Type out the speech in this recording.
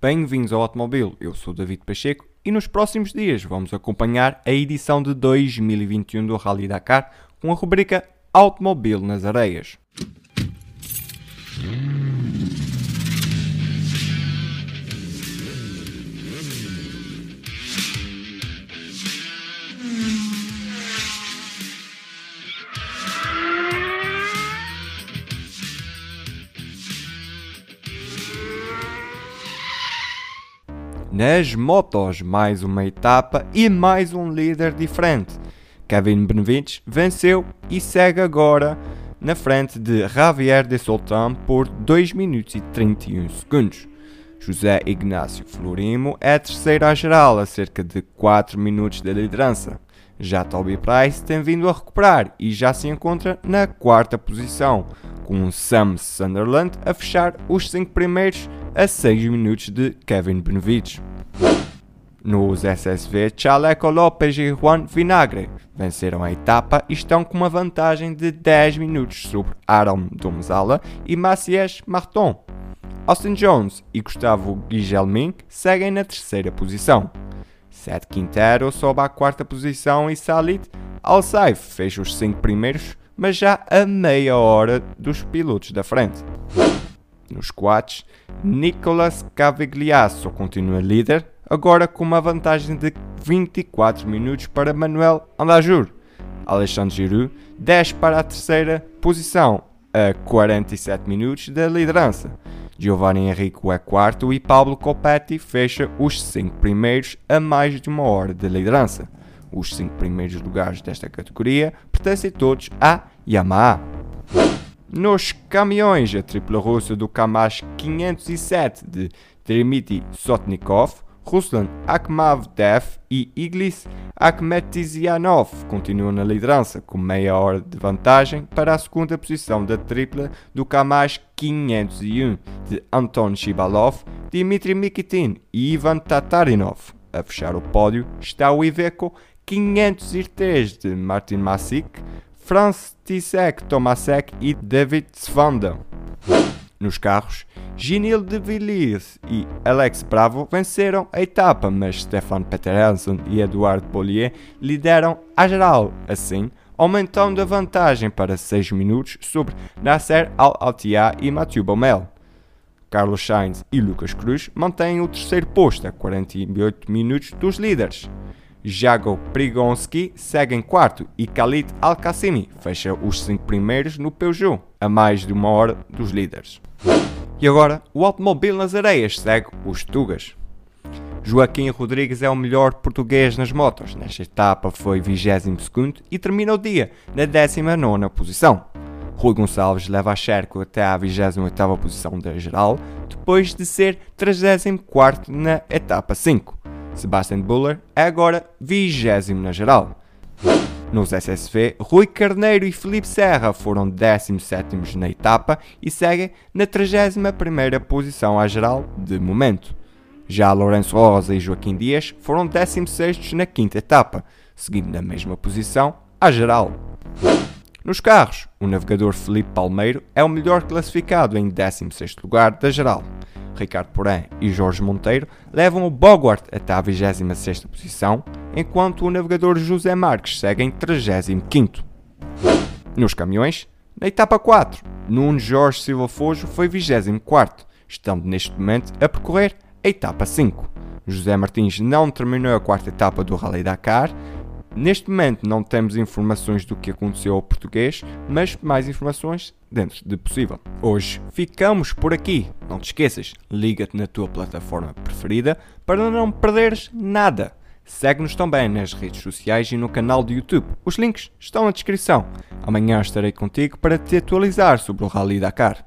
Bem-vindos ao Automóvel, eu sou David Pacheco e nos próximos dias vamos acompanhar a edição de 2021 do Rally Dakar com a rubrica Automóvel nas Areias. Nas motos, mais uma etapa e mais um líder diferente. Kevin Benevides venceu e segue agora na frente de Javier de Sultan por 2 minutos e 31 segundos. José Ignácio Florimo é terceiro à geral, a cerca de 4 minutos da liderança. Já Toby Price tem vindo a recuperar e já se encontra na quarta posição, com Sam Sunderland a fechar os 5 primeiros a 6 minutos de Kevin Benevides. Nos SSV, Chaleco Lopes e Juan Vinagre venceram a etapa e estão com uma vantagem de 10 minutos sobre Aaron Domzala e Macias Marton. Austin Jones e Gustavo Guigelmin seguem na terceira posição. Seth Quintero sobe à quarta posição e Salit Al-Saif fecha os 5 primeiros, mas já a meia hora dos pilotos da frente. Nos quads, Nicolas Cavigliasso continua líder, agora com uma vantagem de 24 minutos para Manuel Andajur. Alexandre Giroud desce para a terceira posição, a 47 minutos da liderança. Giovanni Henrique é quarto e Pablo Copetti fecha os cinco primeiros a mais de uma hora de liderança. Os cinco primeiros lugares desta categoria pertencem todos à Yamaha. Nos caminhões, a tripla russa do Kamash 507 de Dmitry Sotnikov, Ruslan Akhmavdev e Iglis Akhmetizianov continuam na liderança, com meia hora de vantagem para a segunda posição da tripla do Kamash 501 de Anton Shibalov, Dmitry Mikitin e Ivan Tatarinov. A fechar o pódio está o Iveco 503 de Martin Masik, Franz Tisek Tomasek e David Svanda. Nos carros, Ginil de Villiers e Alex Bravo venceram a etapa, mas Stefan Peter Hansen e Eduardo Bollier lideram a geral, assim aumentando a vantagem para 6 minutos sobre Nasser Al-Attiyah e Mathieu Baumel. Carlos Sainz e Lucas Cruz mantêm o terceiro posto a 48 minutos dos líderes. Jago Prigonski segue em quarto e Khalid Al-Qassimi fecha os cinco primeiros no Peugeot, a mais de uma hora dos líderes. E agora, o automóvel nas areias segue os Tugas. Joaquim Rodrigues é o melhor português nas motos. Nesta etapa foi 22 e termina o dia na 19 posição. Rui Gonçalves leva a Cherco até à 28 posição da geral, depois de ser 34 na etapa 5. Sebastian Buller é agora 20 na geral. Nos SSV, Rui Carneiro e Felipe Serra foram 17 na etapa e seguem na 31 posição à geral de momento. Já Lourenço Rosa e Joaquim Dias foram 16 na quinta etapa, seguindo na mesma posição à geral. Nos carros, o navegador Felipe Palmeiro é o melhor classificado em 16 lugar da geral. Ricardo Porém e Jorge Monteiro levam o Bogart até a 26 posição, enquanto o navegador José Marques segue em 35 Nos caminhões, na etapa 4, Nuno Jorge Silva Fojo foi 24 estando neste momento a percorrer a etapa 5. José Martins não terminou a quarta etapa do Rally Dakar, Neste momento não temos informações do que aconteceu ao português, mas mais informações dentro de possível. Hoje ficamos por aqui. Não te esqueças, liga-te na tua plataforma preferida para não perderes nada. Segue-nos também nas redes sociais e no canal do YouTube. Os links estão na descrição. Amanhã estarei contigo para te atualizar sobre o Rally Dakar.